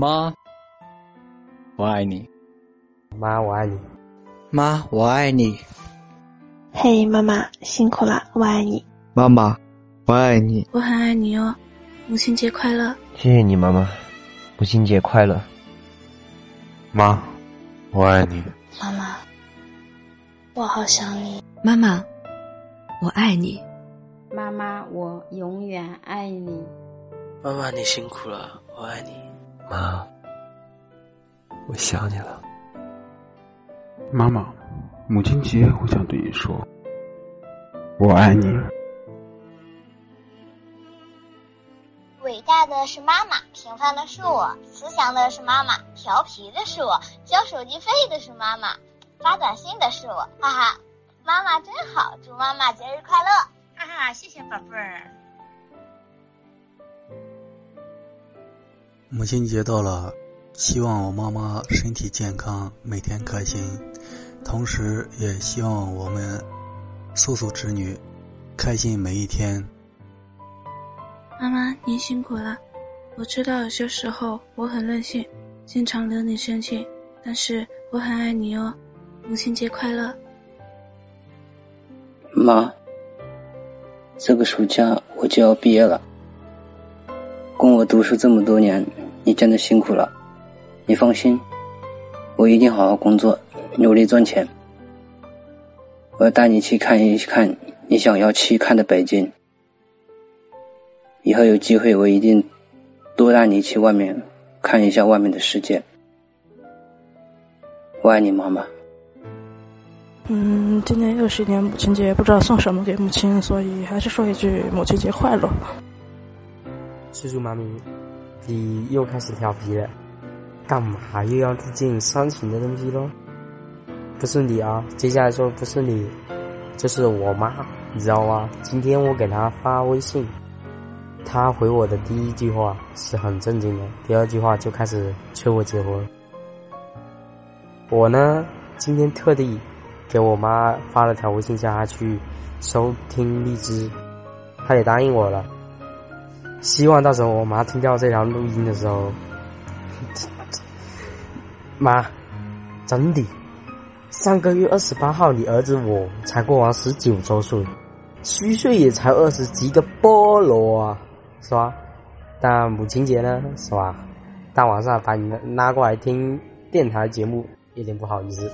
妈，我爱你。妈，我爱你。妈，我爱你。嘿，妈妈辛苦了，我爱你。妈妈，我爱你。我很爱你哦，母亲节快乐。谢谢你，妈妈，母亲节快乐。妈，我爱你。妈妈，我好想你。妈妈，我爱你。妈妈，我永远爱你。妈妈，你辛苦了，我爱你。妈，我想你了。妈妈，母亲节我想对你说，我爱你。伟大的是妈妈，平凡的是我；慈祥的是妈妈，调皮的是我；交手机费的是妈妈，发短信的是我。哈哈，妈妈真好，祝妈妈节日快乐！哈哈，谢谢宝贝儿。母亲节到了，希望我妈妈身体健康，每天开心，同时也希望我们素素侄女开心每一天。妈妈，您辛苦了。我知道有些时候我很任性，经常惹你生气，但是我很爱你哦。母亲节快乐，妈。这个暑假我就要毕业了，供我读书这么多年，你真的辛苦了。你放心，我一定好好工作，努力赚钱。我要带你去看一看你想要去看的北京。以后有机会，我一定多带你去外面看一下外面的世界。我爱你，妈妈。嗯，今年又是一年母亲节，不知道送什么给母亲，所以还是说一句母亲节快乐。叔叔妈咪，你又开始调皮了，干嘛又要致敬煽情的东西喽？不是你啊，接下来说不是你，就是我妈，你知道吗？今天我给她发微信，她回我的第一句话是很震惊的，第二句话就开始催我结婚。我呢，今天特地。给我妈发了条微信，叫她去收听荔枝，她也答应我了。希望到时候我妈听到这条录音的时候，妈，真的，上个月二十八号，你儿子我才过完十九周岁，虚岁也才二十几个菠萝啊，是吧？但母亲节呢，是吧？大晚上把你拉过来听电台节目，有点不好意思。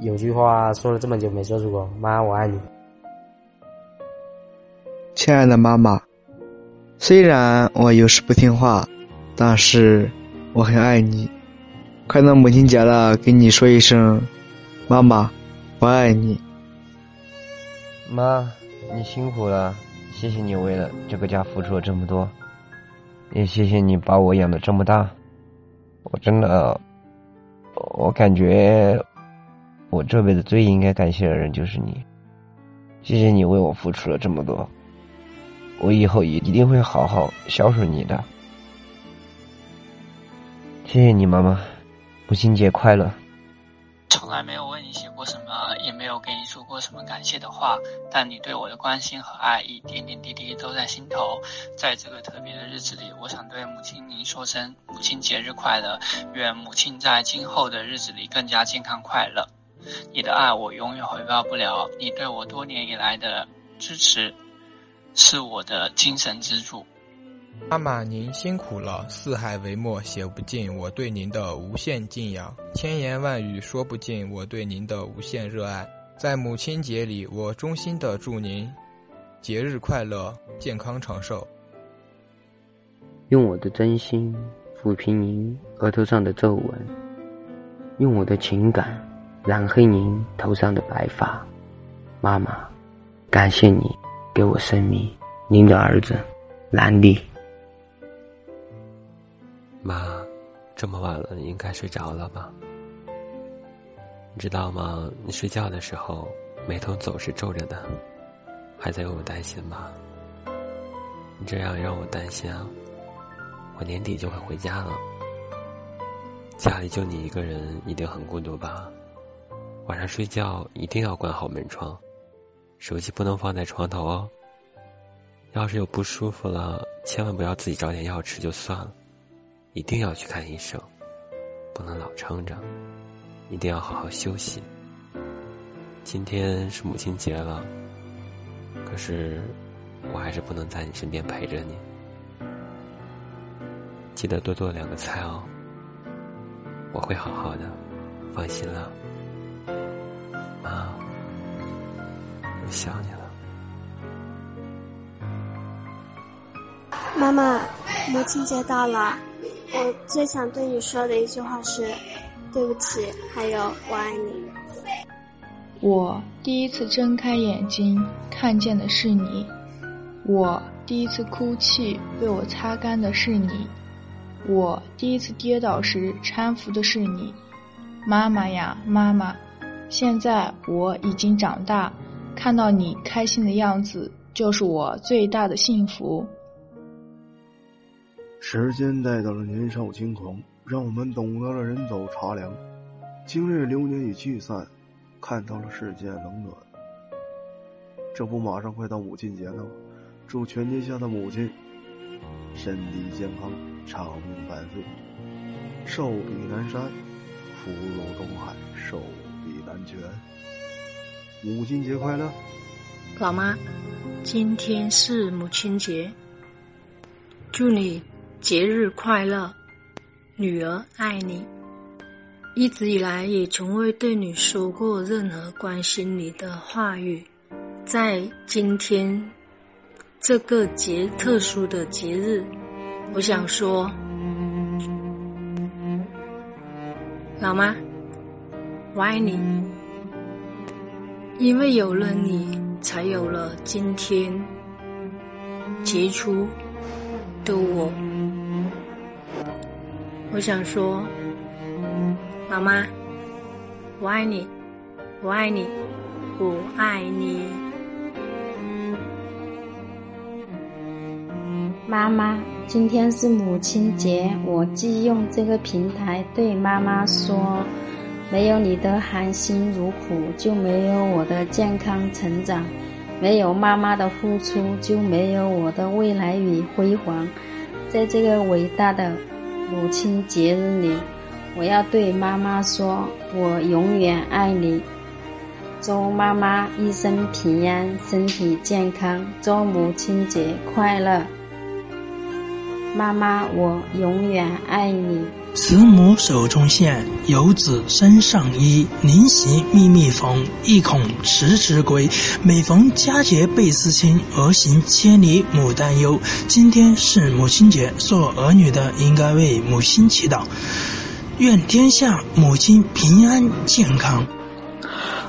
有句话说了这么久没说出口，妈，我爱你，亲爱的妈妈。虽然我有时不听话，但是我很爱你。快到母亲节了，跟你说一声，妈妈，我爱你。妈，你辛苦了，谢谢你为了这个家付出了这么多，也谢谢你把我养的这么大。我真的，我感觉。我这辈子最应该感谢的人就是你，谢谢你为我付出了这么多，我以后也一定会好好孝顺你的。谢谢你，妈妈，母亲节快乐。从来没有为你写过什么，也没有给你说过什么感谢的话，但你对我的关心和爱一点点滴滴都在心头。在这个特别的日子里，我想对母亲您说声母亲节日快乐，愿母亲在今后的日子里更加健康快乐。你的爱我永远回报不了，你对我多年以来的支持，是我的精神支柱。妈妈，您辛苦了，四海为墨写不尽我对您的无限敬仰，千言万语说不尽我对您的无限热爱。在母亲节里，我衷心的祝您节日快乐，健康长寿。用我的真心抚平您额头上的皱纹，用我的情感。染黑您头上的白发，妈妈，感谢你给我生命。您的儿子，兰丽。妈，这么晚了，你应该睡着了吧？你知道吗？你睡觉的时候眉头总是皱着的，还在为我担心吗？你这样让我担心啊！我年底就会回家了，家里就你一个人，一定很孤独吧？晚上睡觉一定要关好门窗，手机不能放在床头哦。要是有不舒服了，千万不要自己找点药吃就算了，一定要去看医生，不能老撑着，一定要好好休息。今天是母亲节了，可是我还是不能在你身边陪着你。记得多做两个菜哦，我会好好的，放心了。我想你了。妈妈，母亲节到了，我最想对你说的一句话是：对不起，还有我爱你。我第一次睁开眼睛看见的是你，我第一次哭泣为我擦干的是你，我第一次跌倒时搀扶的是你。妈妈呀，妈妈，现在我已经长大，看到你开心的样子就是我最大的幸福。时间带到了年少轻狂，让我们懂得了人走茶凉。经历流年与聚散，看到了世间冷暖。这不马上快到母亲节了吗？祝全天下的母亲身体健康，长命百岁，寿比南山，福如东海，寿比南泉。母亲节快乐！老妈，今天是母亲节，祝你。节日快乐，女儿爱你。一直以来也从未对你说过任何关心你的话语，在今天这个节特殊的节日，我想说，老妈，我爱你，因为有了你，才有了今天杰出的我。我想说，妈妈，我爱你，我爱你，我爱你。妈妈，今天是母亲节，我既用这个平台对妈妈说：没有你的含辛茹苦，就没有我的健康成长；没有妈妈的付出，就没有我的未来与辉煌。在这个伟大的。母亲节日里，我要对妈妈说：“我永远爱你。”祝妈妈一生平安，身体健康。祝母亲节快乐，妈妈，我永远爱你。慈母手中线，游子身上衣。临行密密缝，意恐迟迟归。每逢佳节倍思亲，儿行千里母担忧。今天是母亲节，做儿女的应该为母亲祈祷，愿天下母亲平安健康。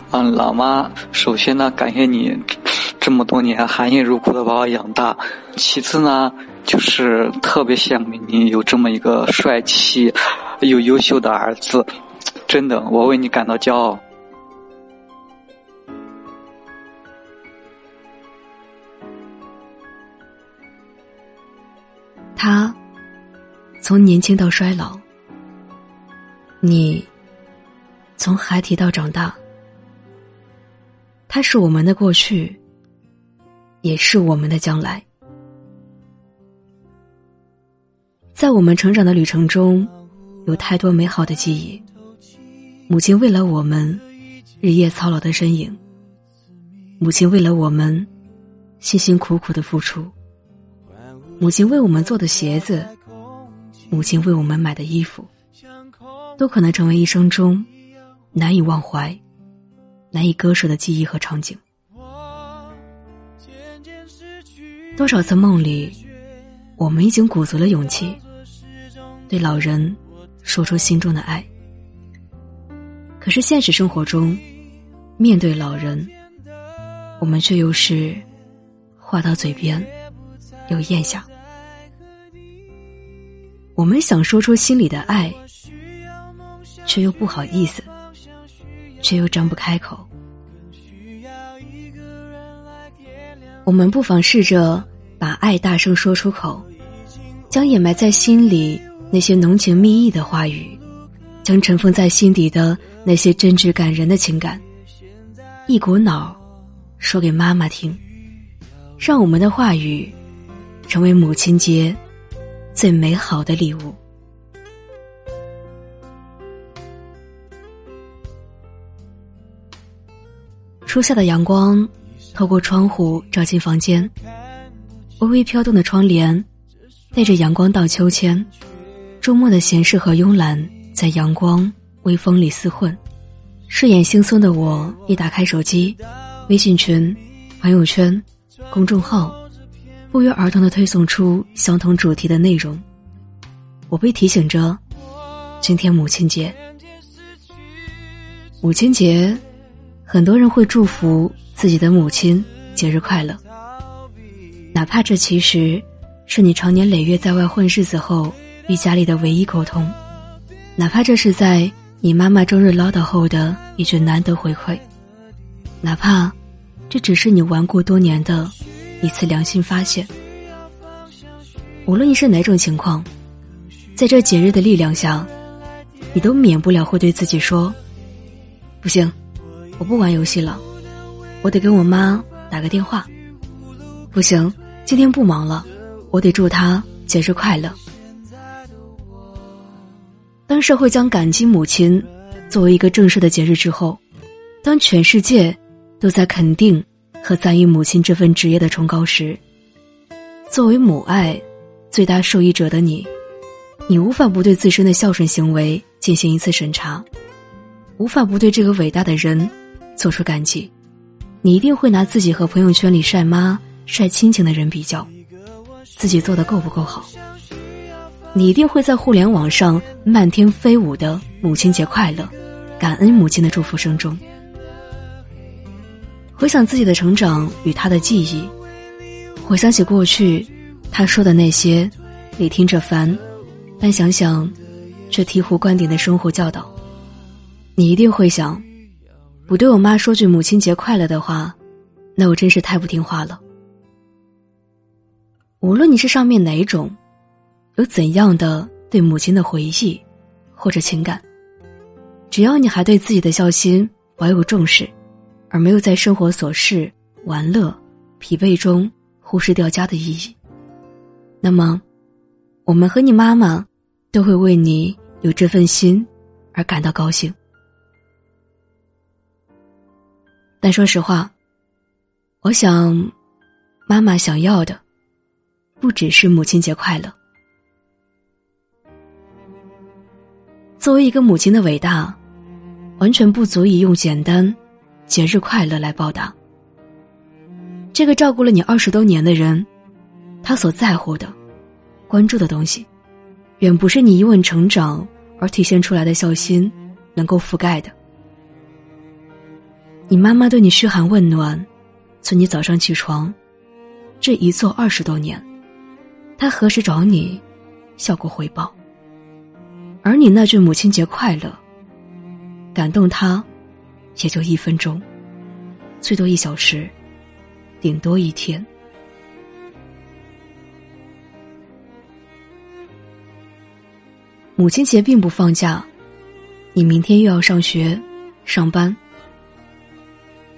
嗯，老妈，首先呢，感谢你这么多年含辛茹苦的把我养大。其次呢。就是特别羡慕你有这么一个帅气又优秀的儿子，真的，我为你感到骄傲。他从年轻到衰老，你从孩提到长大，他是我们的过去，也是我们的将来。在我们成长的旅程中，有太多美好的记忆。母亲为了我们日夜操劳的身影，母亲为了我们辛辛苦苦的付出，母亲为我们做的鞋子，母亲为我们买的衣服，都可能成为一生中难以忘怀、难以割舍的记忆和场景。多少次梦里，我们已经鼓足了勇气。对老人说出心中的爱，可是现实生活中，面对老人，我们却又是话到嘴边又咽下。我们想说出心里的爱，却又不好意思，却又张不开口。我们不妨试着把爱大声说出口将掩埋在心里那些浓情蜜意的话语将尘封在心底的那些真挚感人的情感一股脑说给妈妈听让我们的话语成为母亲节最美好的礼物。初夏的阳光透过窗户照进房间，微微飘动的窗帘带着阳光荡秋千，周末的闲适和慵懒在阳光微风里厮混。睡眼惺忪的我一打开手机，微信群、朋友圈、公众号，不约而同的推送出相同主题的内容。我被提醒着，今天母亲节。母亲节，很多人会祝福自己的母亲节日快乐，哪怕这其实是你常年累月在外混日子后与家里的唯一沟通，哪怕这是在。你妈妈终日唠叨后的一句难得回馈，哪怕这只是你顽固多年的一次良心发现。无论你是哪种情况，在这节日的力量下，你都免不了会对自己说：“不行，我不玩游戏了，我得跟我妈打个电话。不行，今天不忙了，我得祝她节日快乐。”当社会将感激母亲作为一个正式的节日之后，当全世界都在肯定和赞誉母亲这份职业的崇高时，作为母爱最大受益者的你，你无法不对自身的孝顺行为进行一次审查，无法不对这个伟大的人做出感激，你一定会拿自己和朋友圈里晒妈晒亲情的人比较，自己做的够不够好。你一定会在互联网上漫天飞舞的“母亲节快乐”，感恩母亲的祝福声中，回想自己的成长与她的记忆，回想起过去她说的那些，你听着烦，但想想却醍醐灌顶的生活教导，你一定会想，不对我妈说句“母亲节快乐”的话，那我真是太不听话了。无论你是上面哪一种。有怎样的对母亲的回忆，或者情感？只要你还对自己的孝心保有重视，而没有在生活琐事、玩乐、疲惫中忽视掉家的意义，那么，我们和你妈妈都会为你有这份心而感到高兴。但说实话，我想，妈妈想要的，不只是母亲节快乐。作为一个母亲的伟大，完全不足以用简单“节日快乐”来报答。这个照顾了你二十多年的人，他所在乎的、关注的东西，远不是你一问成长而体现出来的孝心能够覆盖的。你妈妈对你嘘寒问暖，从你早上起床，这一做二十多年，她何时找你，效果回报？而你那句“母亲节快乐”，感动他，也就一分钟，最多一小时，顶多一天。母亲节并不放假，你明天又要上学、上班。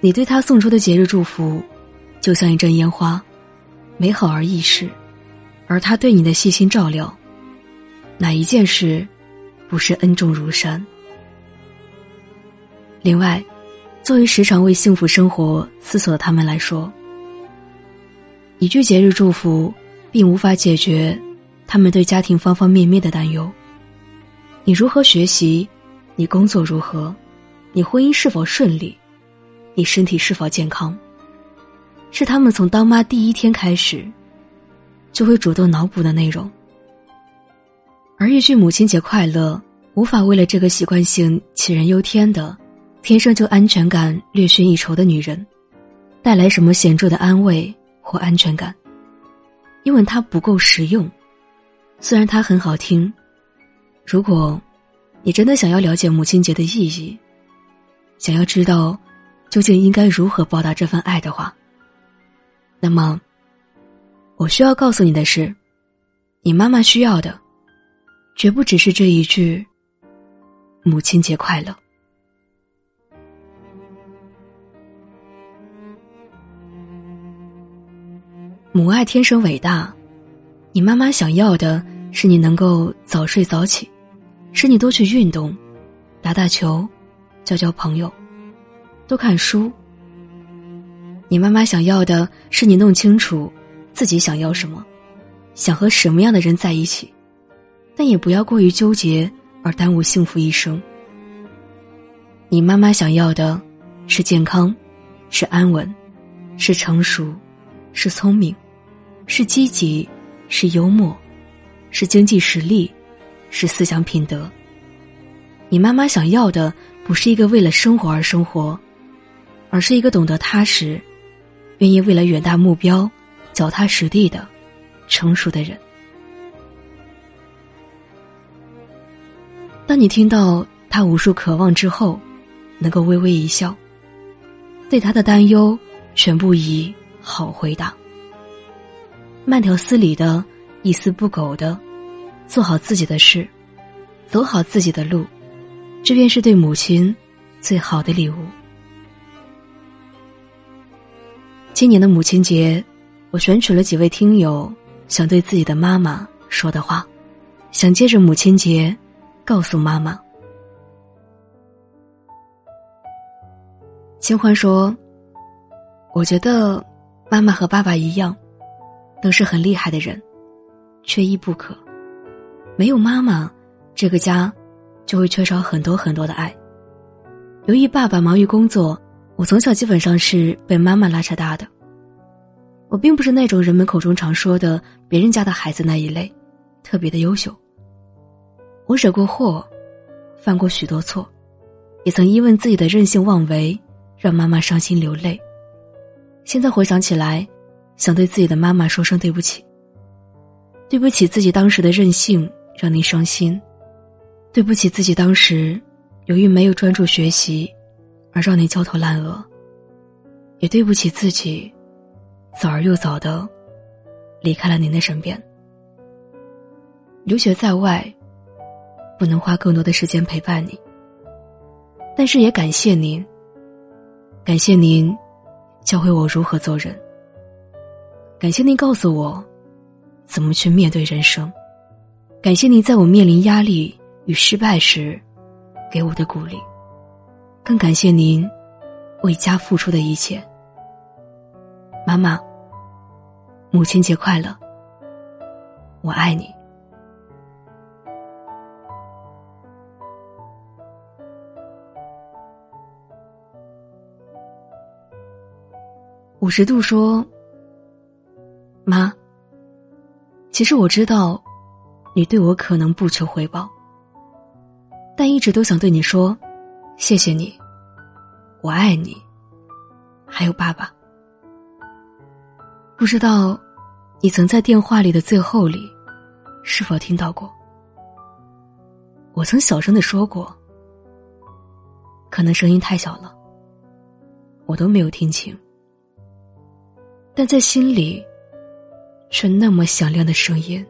你对他送出的节日祝福，就像一阵烟花，美好而易逝；而他对你的细心照料，哪一件事？不是恩重如山。另外，作为时常为幸福生活思索的他们来说，一句节日祝福，并无法解决他们对家庭方方面面的担忧。你如何学习？你工作如何？你婚姻是否顺利？你身体是否健康？是他们从当妈第一天开始，就会主动脑补的内容。而一句母亲节快乐，无法为了这个习惯性杞人忧天的、天生就安全感略逊一筹的女人，带来什么显著的安慰或安全感，因为它不够实用。虽然它很好听，如果，你真的想要了解母亲节的意义，想要知道，究竟应该如何报答这份爱的话，那么，我需要告诉你的是，你妈妈需要的。绝不只是这一句“母亲节快乐”。母爱天生伟大，你妈妈想要的是你能够早睡早起，是你多去运动，打打球，交交朋友，多看书，你妈妈想要的是你弄清楚自己想要什么，想和什么样的人在一起，但也不要过于纠结而耽误幸福一生。你妈妈想要的是健康，是安稳，是成熟，是聪明，是积极，是幽默，是经济实力，是思想品德。你妈妈想要的不是一个为了生活而生活，而是一个懂得踏实、愿意为了远大目标脚踏实地的成熟的人。当你听到他无数渴望之后，能够微微一笑，对他的担忧全部以好回答，慢条斯理的、一丝不苟的做好自己的事，走好自己的路，这便是对母亲最好的礼物。今年的母亲节，我选取了几位听友想对自己的妈妈说的话，想借着母亲节告诉妈妈。清欢说：“我觉得妈妈和爸爸一样，都是很厉害的人，缺一不可。没有妈妈，这个家就会缺少很多很多的爱。由于爸爸忙于工作，我从小基本上是被妈妈拉扯大的。我并不是那种人们口中常说的别人家的孩子那一类，特别的优秀。我惹过祸，犯过许多错，也曾因为自己的任性妄为。”让妈妈伤心流泪。现在回想起来，想对自己的妈妈说声对不起。对不起自己当时的任性，让您伤心；对不起自己当时由于没有专注学习，而让你焦头烂额；也对不起自己，早而又早的离开了您的身边。留学在外，不能花更多的时间陪伴你，但是也感谢您。感谢您，教会我如何做人。感谢您告诉我，怎么去面对人生。感谢您在我面临压力与失败时，给我的鼓励。更感谢您，为家付出的一切。妈妈，母亲节快乐！我爱你。五十度说：“妈，其实我知道，你对我可能不求回报，但一直都想对你说，谢谢你，我爱你，还有爸爸。不知道，你曾在电话里的最后里，是否听到过？我曾小声的说过，可能声音太小了，我都没有听清。”但在心里，却那么响亮的声音。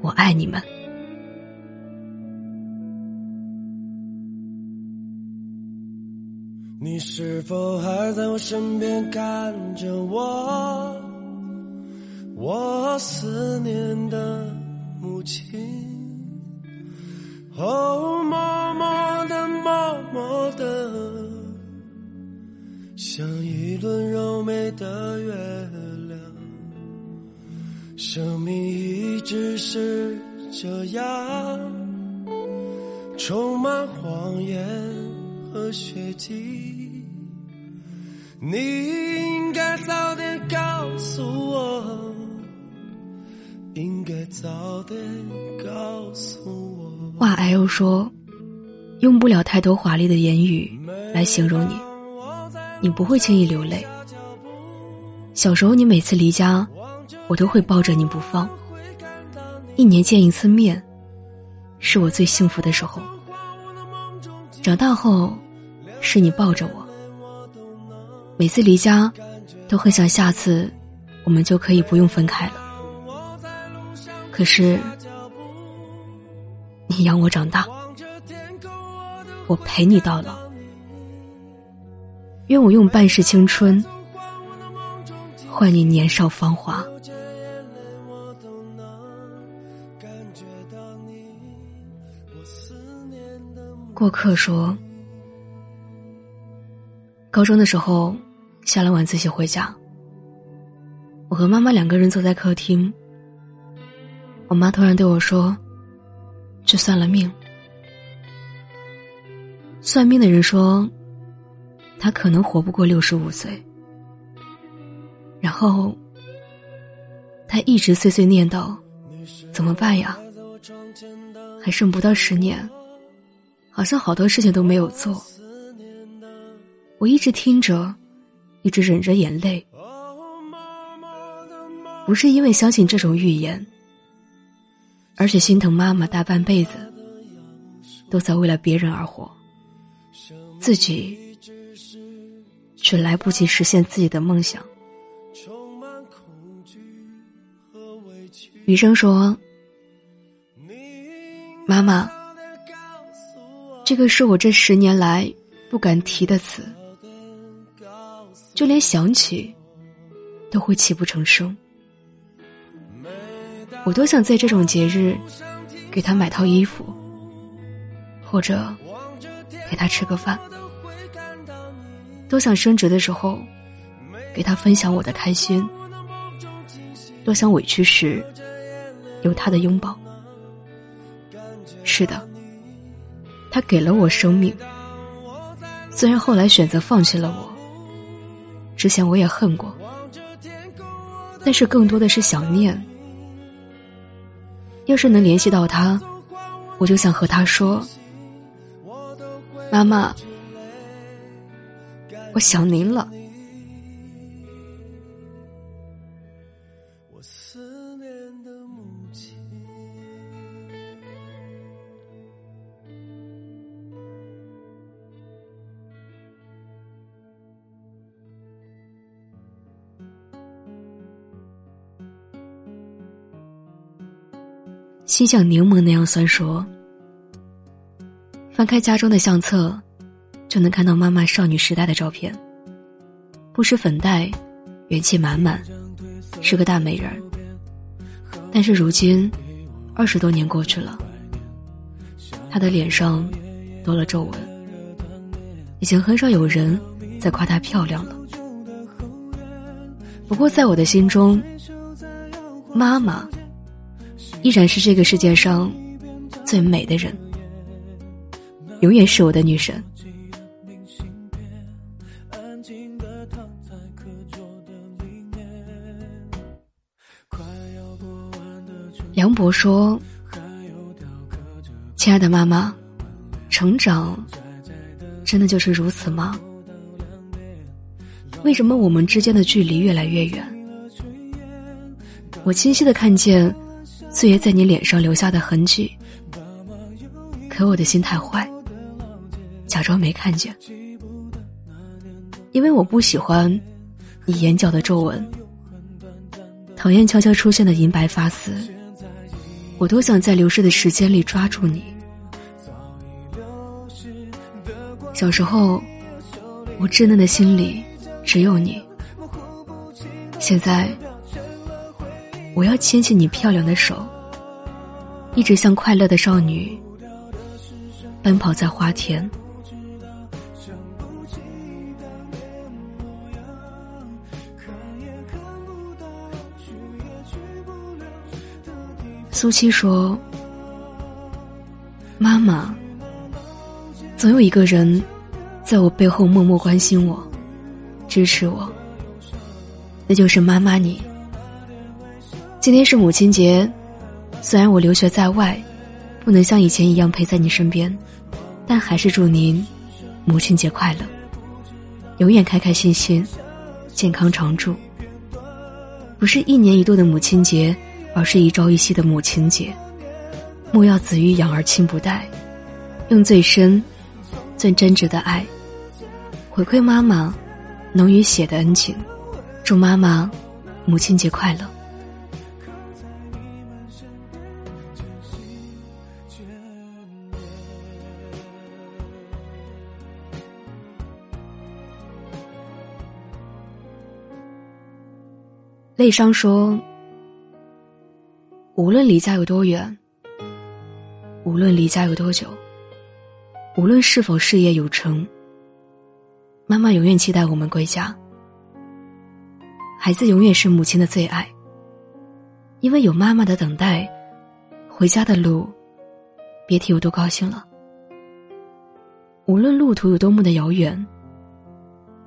我爱你们。你是否还在我身边看着我？我思念的母亲。哦，默默的，默默的。像一轮柔美的月亮，生命一直是这样，充满谎言和血迹。你应该早点告诉我，应该早点告诉我。话 L 说，用不了太多华丽的言语来形容你。你不会轻易流泪。小时候，你每次离家，我都会抱着你不放。一年见一次面，是我最幸福的时候。长大后，是你抱着我。每次离家，都很想下次，我们就可以不用分开了。可是，你养我长大，我陪你到老。愿我用半世青春换你年少芳华。过客说：“高中的时候，下了晚自习回家，我和妈妈两个人坐在客厅。我妈突然对我说：“去算了命。”算命的人说，他可能活不过六十五岁。然后，他一直碎碎念叨：“怎么办呀？还剩不到十年，好像好多事情都没有做。”我一直听着，一直忍着眼泪，不是因为相信这种预言，而且心疼妈妈大半辈子都在为了别人而活，自己却来不及实现自己的梦想。余生说：“妈妈，这个是我这十年来不敢提的词。”就连想起，都会泣不成声。我多想在这种节日，给他买套衣服，或者给他吃个饭。多想升职的时候，给他分享我的开心。多想委屈时，有他的拥抱。是的，他给了我生命，虽然后来选择放弃了我。之前我也恨过，但是更多的是想念。要是能联系到他，我就想和他说：“妈妈，我想您了。”心像柠檬那样酸说。翻开家中的相册，就能看到妈妈少女时代的照片。不施粉黛，元气满满，是个大美人。但是如今，二十多年过去了，她的脸上多了皱纹，已经很少有人在夸她漂亮了。不过在我的心中，妈妈。依然是这个世界上最美的人，永远是我的女神。梁博说：“亲爱的妈妈，成长真的就是如此吗？为什么我们之间的距离越来越远？我清晰的看见。”岁月在你脸上留下的痕迹，可我的心太坏，假装没看见。因为我不喜欢你眼角的皱纹，讨厌悄悄出现的银白发丝。我多想在流逝的时间里抓住你。小时候，我稚嫩的心里只有你。现在。我要牵起你漂亮的手，一直像快乐的少女，奔跑在花田。苏七说：“妈妈，总有一个人在我背后默默关心我、支持我，那就是妈妈你。”今天是母亲节，虽然我留学在外，不能像以前一样陪在你身边，但还是祝您母亲节快乐，永远开开心心，健康常驻。不是一年一度的母亲节，而是一朝一夕的母亲节。莫要子欲养而亲不待，用最深、最真挚的爱回馈妈妈浓于血的恩情。祝妈妈母亲节快乐。泪伤说：“无论离家有多远，无论离家有多久，无论是否事业有成，妈妈永远期待我们归家。孩子永远是母亲的最爱，因为有妈妈的等待，回家的路，别提有多高兴了。无论路途有多么的遥远，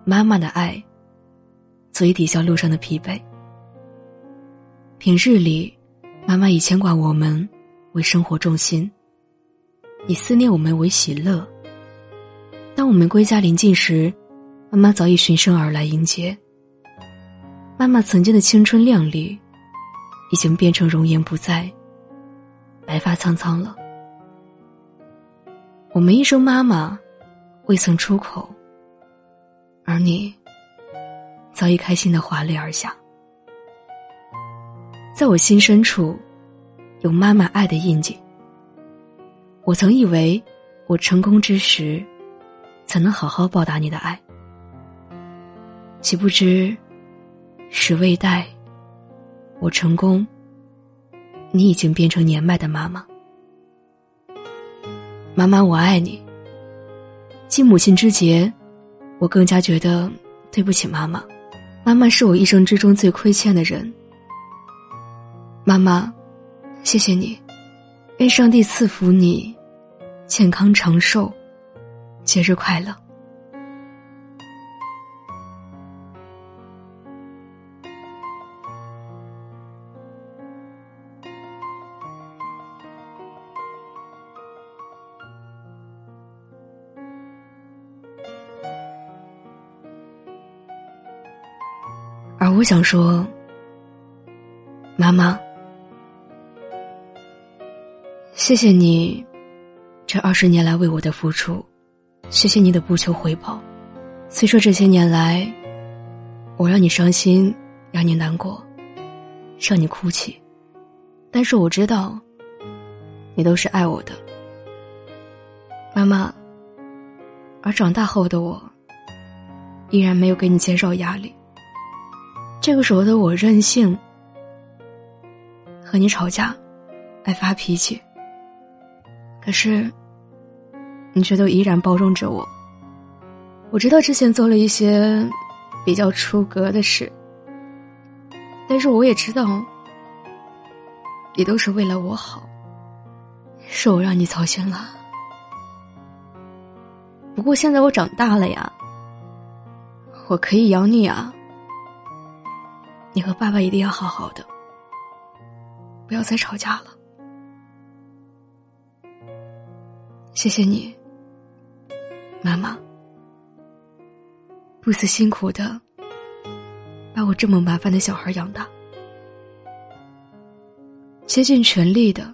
妈妈的爱，足以抵消路上的疲惫。平日里，妈妈以牵挂我们为生活重心，以思念我们为喜乐。当我们归家临近时，妈妈早已循声而来迎接。妈妈曾经的青春靓丽，已经变成容颜不在，白发苍苍了。我们一声妈妈，未曾出口，而你早已开心的滑泪而下。在我心深处，有妈妈爱的印记。我曾以为，我成功之时，才能好好报答你的爱。岂不知，时未待，我成功，你已经变成年迈的妈妈。妈妈，我爱你。继母亲之节，我更加觉得对不起妈妈。妈妈是我一生之中最亏欠的人。妈妈，谢谢你，愿上帝赐福你，健康长寿，节日快乐。而我想说，妈妈。谢谢你，这二十年来为我的付出，谢谢你的不求回报。虽说这些年来，我让你伤心，让你难过，让你哭泣，但是我知道，你都是爱我的，妈妈。而长大后的我，依然没有给你减少压力。这个时候的我任性，和你吵架，爱发脾气。可是，你却都依然包容着我。我知道之前做了一些比较出格的事，但是我也知道，你都是为了我好，是我让你操心了。不过现在我长大了呀，我可以养你啊。你和爸爸一定要好好的，不要再吵架了。谢谢你，妈妈，不辞辛苦的把我这么麻烦的小孩养大，竭尽全力的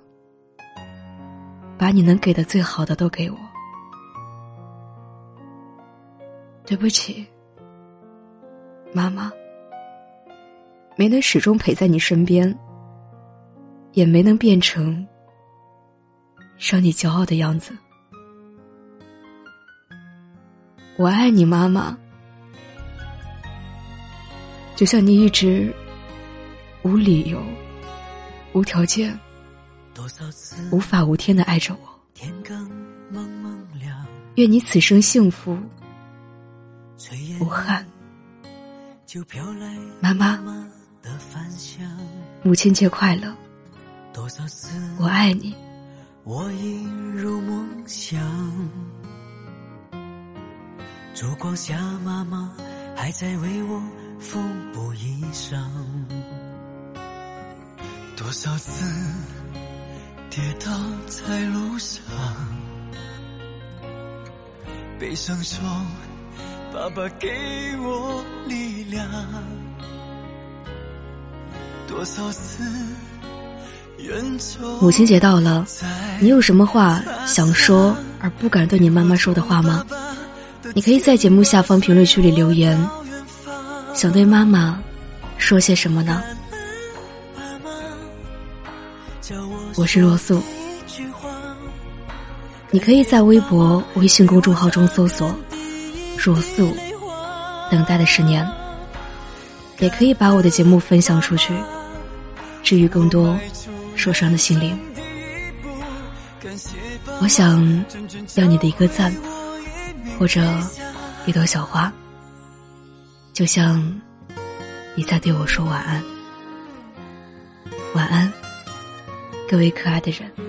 把你能给的最好的都给我。对不起，妈妈，没能始终陪在你身边，也没能变成让你骄傲的样子。我爱你，妈妈。就像你一直无理由、无条件、无法无天的爱着我。愿你此生幸福无憾。妈妈，母亲节快乐！我爱你。我一如梦想。烛光下，妈妈还在为我缝补衣裳。多少次跌倒在路上，悲伤说：“爸爸给我力量。”多少次远走母亲节到了，你有什么话想说而不敢对你妈妈说的话吗？你可以在节目下方评论区里留言，想对妈妈说些什么呢？我是若素，你可以在微博、微信公众号中搜索“若素”，等待的十年，也可以把我的节目分享出去，治愈更多受伤的心灵。我想要你的一个赞。或者一朵小花，就像你在对我说晚安。晚安，各位可爱的人。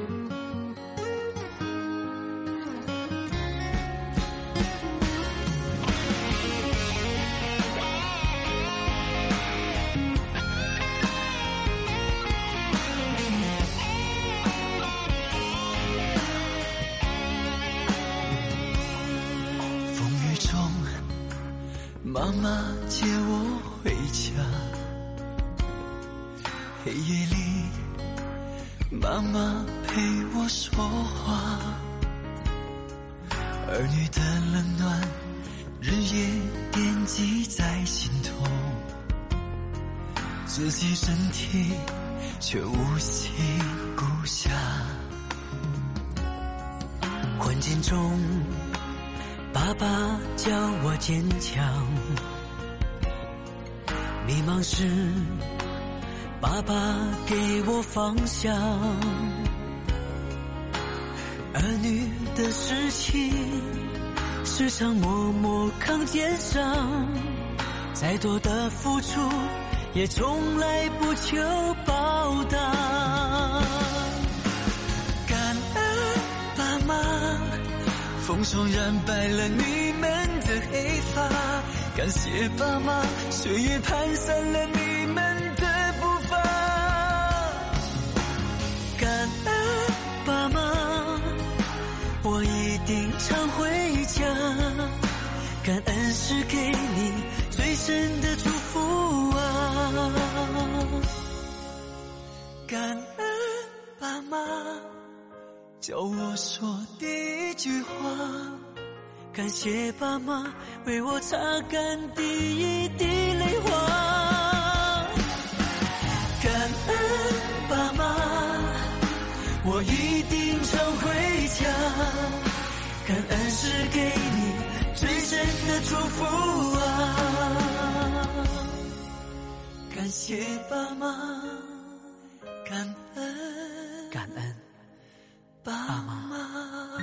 冷暖，日夜惦记在心头，自己身体却无心顾暇，困境中。爸爸教我坚强，迷茫时，爸爸给我方向。儿女的事情，时常默默扛肩上，再多的付出，也从来不求报答。感恩爸妈风霜染白了你们的黑发，感谢爸妈，岁月蹒跚了你们的步伐。感恩爸妈，我一定常回家。感恩是给你最深的祝福啊。感恩爸妈。教我说第一句话，感谢爸妈为我擦干第一滴泪花。祝福啊！感谢爸妈，感恩，感恩。爸妈。